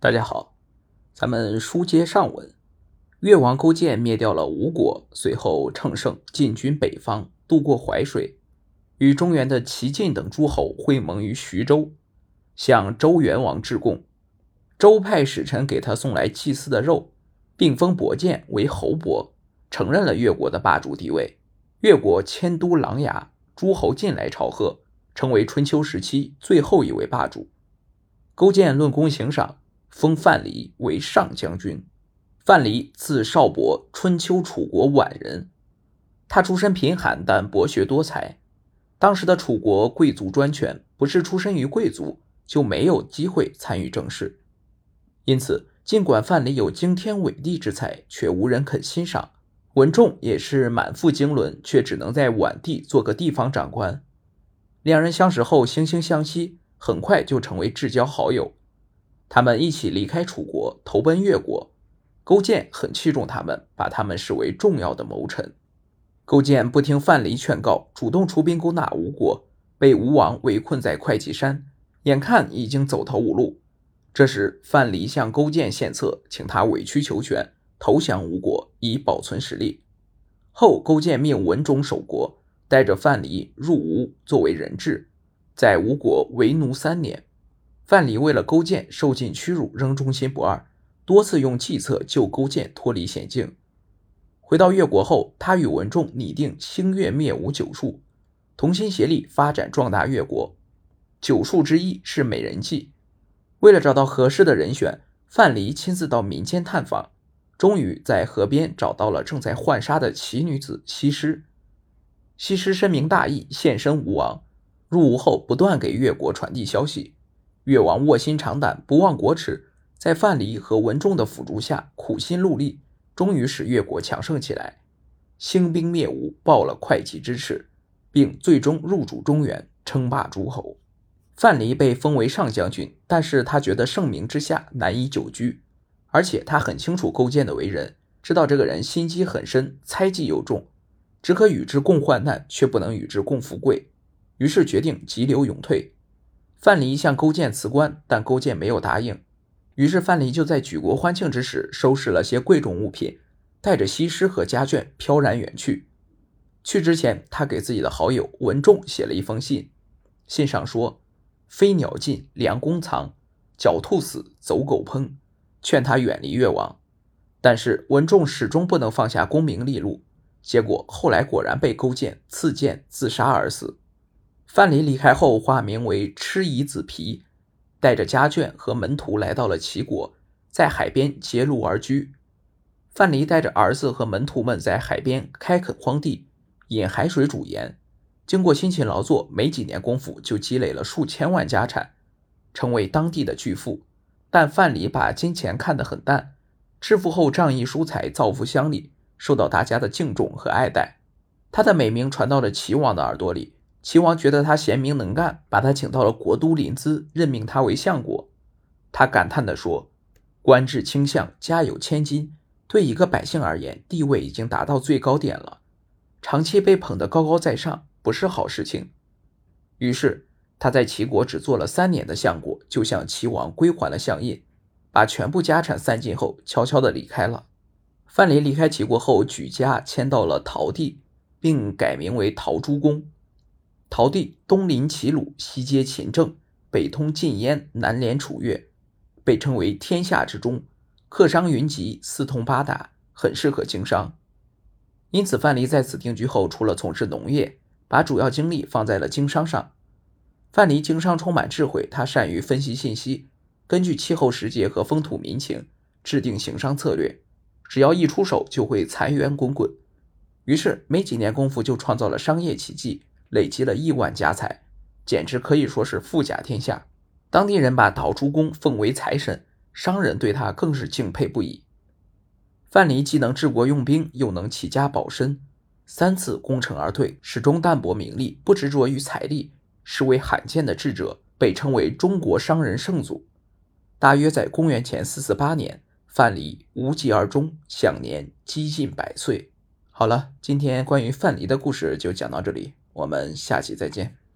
大家好，咱们书接上文。越王勾践灭掉了吴国，随后乘胜进军北方，渡过淮水，与中原的齐晋等诸侯会盟于徐州，向周元王致贡。周派使臣给他送来祭祀的肉，并封伯建为侯伯，承认了越国的霸主地位。越国迁都琅琊，诸侯进来朝贺，成为春秋时期最后一位霸主。勾践论功行赏。封范蠡为上将军。范蠡字少伯，春秋楚国宛人。他出身贫寒，但博学多才。当时的楚国贵族专权，不是出身于贵族就没有机会参与政事。因此，尽管范蠡有惊天伟地之才，却无人肯欣赏。文仲也是满腹经纶，却只能在宛地做个地方长官。两人相识后惺惺相惜，很快就成为至交好友。他们一起离开楚国，投奔越国。勾践很器重他们，把他们视为重要的谋臣。勾践不听范蠡劝告，主动出兵攻打吴国，被吴王围困在会稽山，眼看已经走投无路。这时，范蠡向勾践献策，请他委曲求全，投降吴国，以保存实力。后，勾践命文种守国，带着范蠡入吴作为人质，在吴国为奴三年。范蠡为了勾践受尽屈辱，仍忠心不二，多次用计策救勾践脱离险境。回到越国后，他与文仲拟定兴越灭吴九术，同心协力发展壮大越国。九术之一是美人计。为了找到合适的人选，范蠡亲自到民间探访，终于在河边找到了正在浣纱的奇女子西施。西施深明大义，献身吴王，入吴后不断给越国传递消息。越王卧薪尝胆，不忘国耻，在范蠡和文仲的辅助下，苦心戮力，终于使越国强盛起来，兴兵灭吴，报了会稽之耻，并最终入主中原，称霸诸侯。范蠡被封为上将军，但是他觉得盛名之下难以久居，而且他很清楚勾践的为人，知道这个人心机很深，猜忌又重，只可与之共患难，却不能与之共富贵，于是决定急流勇退。范蠡向勾践辞官，但勾践没有答应。于是范蠡就在举国欢庆之时，收拾了些贵重物品，带着西施和家眷飘然远去。去之前，他给自己的好友文仲写了一封信，信上说：“飞鸟尽，良弓藏；狡兔死，走狗烹。”劝他远离越王。但是文仲始终不能放下功名利禄，结果后来果然被勾践刺剑自杀而死。范蠡离开后，化名为蚩夷子皮，带着家眷和门徒来到了齐国，在海边结庐而居。范蠡带着儿子和门徒们在海边开垦荒地，引海水煮盐。经过辛勤劳作，没几年功夫就积累了数千万家产，成为当地的巨富。但范蠡把金钱看得很淡，致富后仗义疏财，造福乡里，受到大家的敬重和爱戴。他的美名传到了齐王的耳朵里。齐王觉得他贤明能干，把他请到了国都临淄，任命他为相国。他感叹地说：“官至卿相，家有千金，对一个百姓而言，地位已经达到最高点了。长期被捧得高高在上，不是好事情。”于是他在齐国只做了三年的相国，就向齐王归还了相印，把全部家产散尽后，悄悄地离开了。范蠡离开齐国后，举家迁到了陶地，并改名为陶朱公。陶地东临齐鲁，西接秦郑，北通晋燕，南连楚越，被称为天下之中，客商云集，四通八达，很适合经商。因此，范蠡在此定居后，除了从事农业，把主要精力放在了经商上。范蠡经商充满智慧，他善于分析信息，根据气候时节和风土民情制定行商策略，只要一出手就会财源滚滚。于是，没几年功夫就创造了商业奇迹。累积了亿万家财，简直可以说是富甲天下。当地人把陶朱公奉为财神，商人对他更是敬佩不已。范蠡既能治国用兵，又能齐家保身，三次攻城而退，始终淡泊名利，不执着于财力，是为罕见的智者，被称为中国商人圣祖。大约在公元前四四八年，范蠡无疾而终，享年几近百岁。好了，今天关于范蠡的故事就讲到这里。我们下期再见。